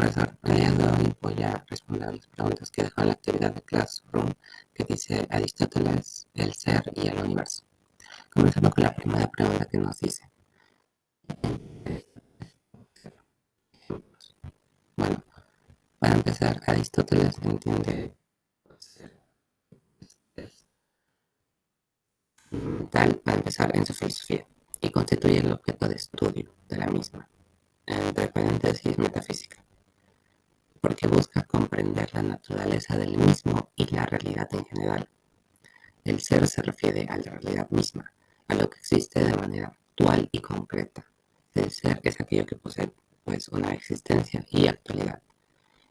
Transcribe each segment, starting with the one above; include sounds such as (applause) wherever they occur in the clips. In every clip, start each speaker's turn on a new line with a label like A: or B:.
A: profesor. El día de hoy voy a las preguntas que dejó la actividad de Classroom que dice Aristóteles, el ser y el universo. Comenzando con la primera pregunta que nos dice. Bueno, para empezar, Aristóteles entiende tal para empezar en su filosofía y constituye el objeto de estudio de la misma, entre paréntesis metafísica, busca comprender la naturaleza del mismo y la realidad en general. El ser se refiere a la realidad misma, a lo que existe de manera actual y concreta. El ser es aquello que posee pues una existencia y actualidad,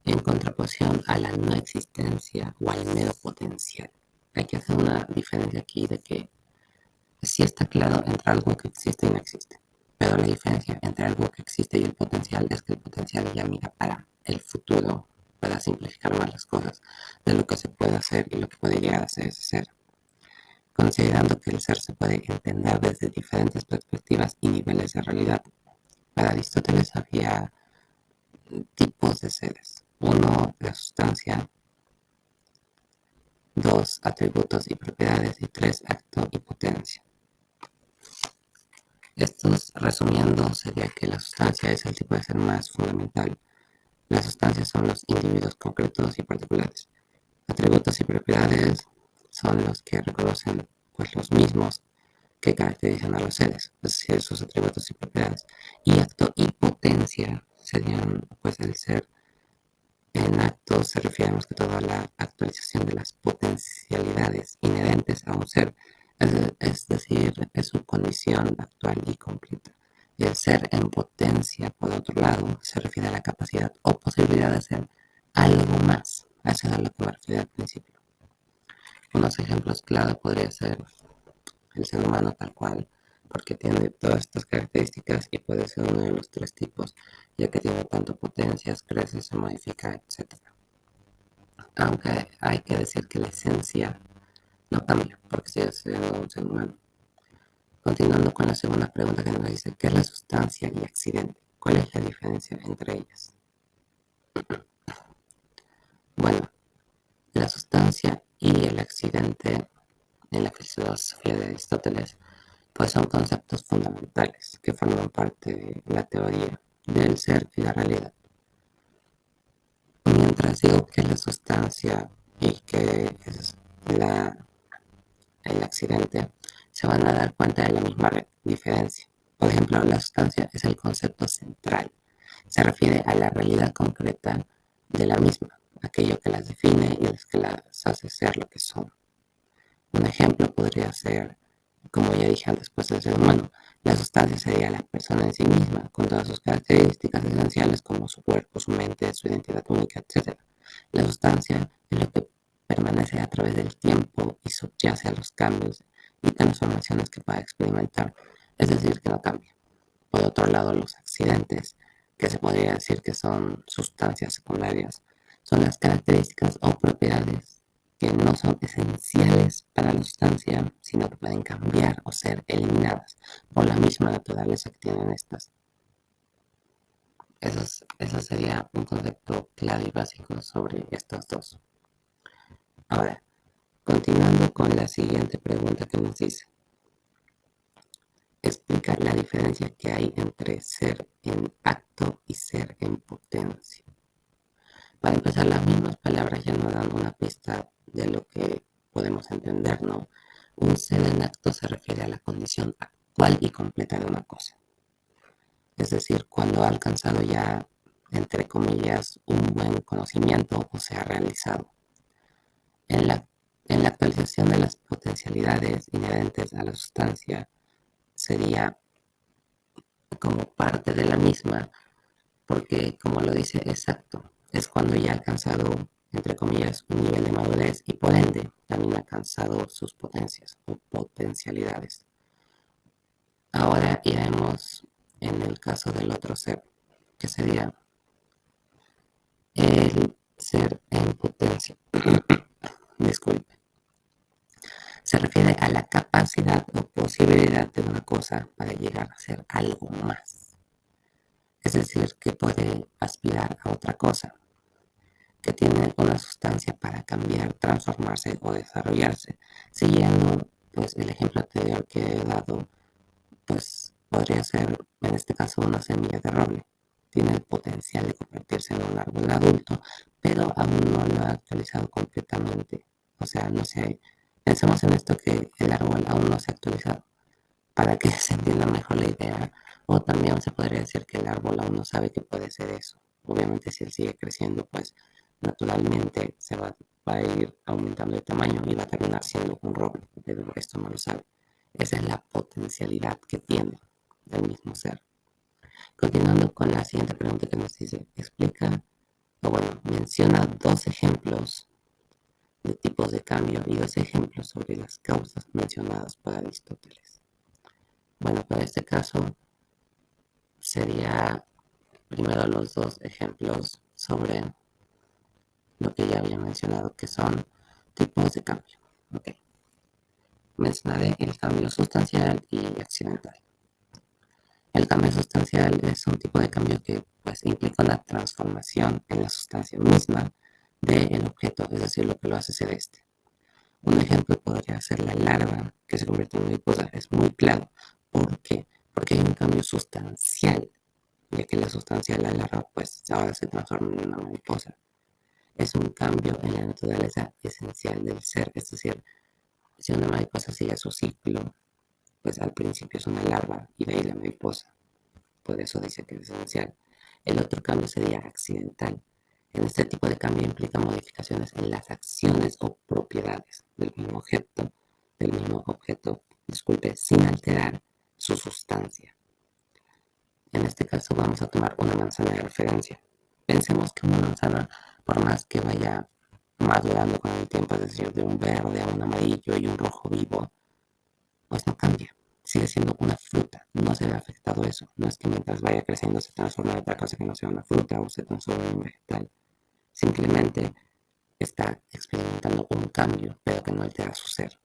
A: en contraposición a la no existencia o al mero potencial. Hay que hacer una diferencia aquí de que sí está claro entre algo que existe y no existe. Pero la diferencia entre algo que existe y el potencial es que el potencial ya mira para el futuro, para simplificar más las cosas, de lo que se puede hacer y lo que puede llegar a ser ese ser. Considerando que el ser se puede entender desde diferentes perspectivas y niveles de realidad. Para Aristóteles había tipos de seres. Uno, la sustancia, dos, atributos y propiedades, y tres, acto y potencia. Estos, resumiendo, sería que la sustancia es el tipo de ser más fundamental. Las sustancias son los individuos concretos y particulares. Atributos y propiedades son los que reconocen pues, los mismos que caracterizan a los seres, es decir, sus atributos y propiedades. Y acto y potencia serían pues el ser. En acto se refiere más que todo a la actualización de las potencialidades inherentes a un ser es, decir, es su condición actual y completa. Y el ser en potencia, por otro lado, se refiere a la capacidad o posibilidad de hacer algo más. Eso es a lo que me refiero al principio. Unos ejemplos claros podría ser el ser humano tal cual, porque tiene todas estas características y puede ser uno de los tres tipos, ya que tiene tanto potencias, crece, se modifica, etc. Aunque hay que decir que la esencia no cambia, porque sigue siendo un ser humano. Continuando con la segunda pregunta que nos dice, ¿qué es la sustancia y accidente? ¿Cuál es la diferencia entre ellas? (clears throat) Bueno, la sustancia y el accidente en la filosofía de Aristóteles pues son conceptos fundamentales que forman parte de la teoría del ser y la realidad. Mientras digo que la sustancia y que es la el accidente, se van a dar cuenta de la misma diferencia. Por ejemplo, la sustancia es el concepto central. Se refiere a la realidad concreta de la misma, aquello que las define y las que las hace ser lo que son. Un ejemplo podría ser, como ya dije antes, pues el ser humano. La sustancia sería la persona en sí misma, con todas sus características esenciales como su cuerpo, su mente, su identidad única, etc. La sustancia es lo que permanece a través del tiempo y subyace a los cambios y transformaciones que pueda experimentar, es decir, que no cambia. Por otro lado, los accidentes, que se podría decir que son sustancias secundarias, son las características o propiedades que no son esenciales para la sustancia, sino que pueden cambiar o ser eliminadas por la misma naturaleza que tienen estas. Eso, eso sería un concepto clave y básico sobre estas dos. Ahora, continuando con la siguiente pregunta que nos dice. Explica la diferencia que hay entre ser en acto y ser en potencia. Para empezar, las mismas palabras ya nos dan una pista de lo que podemos entender, ¿no? Un ser en acto se refiere a la condición actual y completa de una cosa. Es decir, cuando ha alcanzado ya, entre comillas, un buen conocimiento o se ha realizado. En la, en la actualización de las potencialidades inherentes a la sustancia sería como parte de la misma, porque como lo dice exacto, es cuando ya ha alcanzado, entre comillas, un nivel de madurez y por ende también ha alcanzado sus potencias o potencialidades. Ahora iremos en el caso del otro ser, que sería el ser en potencia. (coughs) disculpe. Se refiere a la capacidad o posibilidad de una cosa para llegar a ser algo más. es decir, que puede aspirar a otra cosa, que tiene una sustancia para cambiar, transformarse o desarrollarse. Siguiendo pues el ejemplo anterior que he dado, pues podría ser en este caso una semilla de roble. Tiene el potencial de convertirse en un árbol adulto, pero aún no lo ha actualizado completamente. O sea, no sé, pensemos en esto que el árbol aún no se ha actualizado. Para que (laughs) se entienda mejor la idea, o también se podría decir que el árbol aún no sabe que puede ser eso. Obviamente si él sigue creciendo, pues naturalmente se va, a ir aumentando de tamaño y va a terminar siendo un roble, pero esto no lo sabe. Esa es la potencialidad que tiene el mismo ser. Continuando con la siguiente pregunta que nos dice, explica, o bueno, menciona dos ejemplos de tipos de cambio y dos ejemplos sobre las causas mencionadas por Aristóteles. Bueno, para este caso sería primero los dos ejemplos sobre lo que ya había mencionado, que son tipos de cambio. Okay. Mencionaré el cambio sustancial y accidental. El cambio sustancial es un tipo de cambio que pues, implica una transformación en la sustancia misma del objeto, es decir, lo que lo hace ser este. Un ejemplo podría ser la larva que se convierte en mariposa. Es muy claro. ¿Por qué? Porque hay un cambio sustancial, ya que la sustancia de la larva pues ahora se transforma en una mariposa es un cambio en la naturaleza esencial del ser. Es decir, si una mariposa sigue su ciclo, pues al principio es una larva y de ahí la mariposa. Por eso dice que es esencial. El otro cambio sería accidental. En este tipo de cambio implica modificaciones en las acciones o propiedades del mismo objeto, del mismo objeto, disculpe, sin alterar su sustancia. En este caso vamos a tomar una manzana de referencia. Pensemos que una manzana por más que vaya madurando con el tiempo, es decir, de un verde a un amarillo y un rojo vivo, pues no cambia. Sigue siendo una fruta, no se ve afectado eso. No es que mientras vaya creciendo se transforme en otra cosa que no sea una fruta o se transforme en un vegetal. Simplemente está experimentando un cambio, pero que no altera su ser.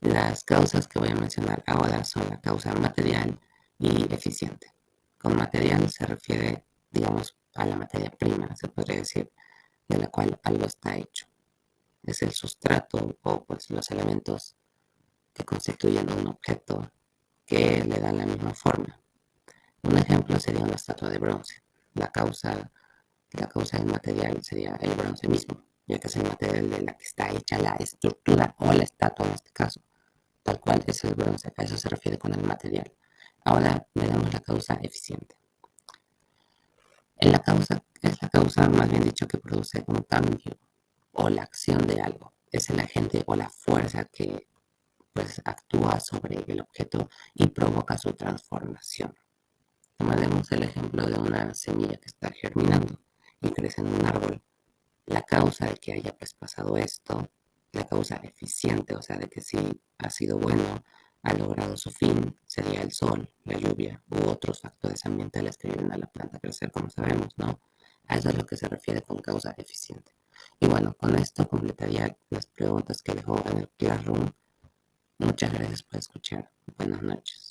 A: Las causas que voy a mencionar ahora son la causa material y eficiente. Con material se refiere, digamos, a la materia prima, se podría decir, de la cual algo está hecho. Es el sustrato o pues los elementos que constituyen un objeto que le dan la misma forma. Un ejemplo sería una estatua de bronce. La causa, la causa del material sería el bronce mismo, ya que es el material de la que está hecha la estructura o la estatua en este caso. Tal cual es el bronce, a eso se refiere con el material. Ahora veremos la causa eficiente. Es la causa, es la causa, más bien dicho, que produce un cambio o la acción de algo. Es el agente o la fuerza que pues actúa sobre el objeto y provoca su transformación. Tomaremos el ejemplo de una semilla que está germinando crece en un árbol. La causa de que haya pues pasado esto, la causa eficiente, o sea, de que sí ha sido bueno, ha logrado su fin sería el sol, la lluvia u otros factores ambientales que ayudan a la planta a crecer, como sabemos, ¿no? A eso es lo que se refiere con causa eficiente. Y bueno, con esto completaría las preguntas que dejó en el Classroom. Muchas gracias por escuchar. Buenas noches.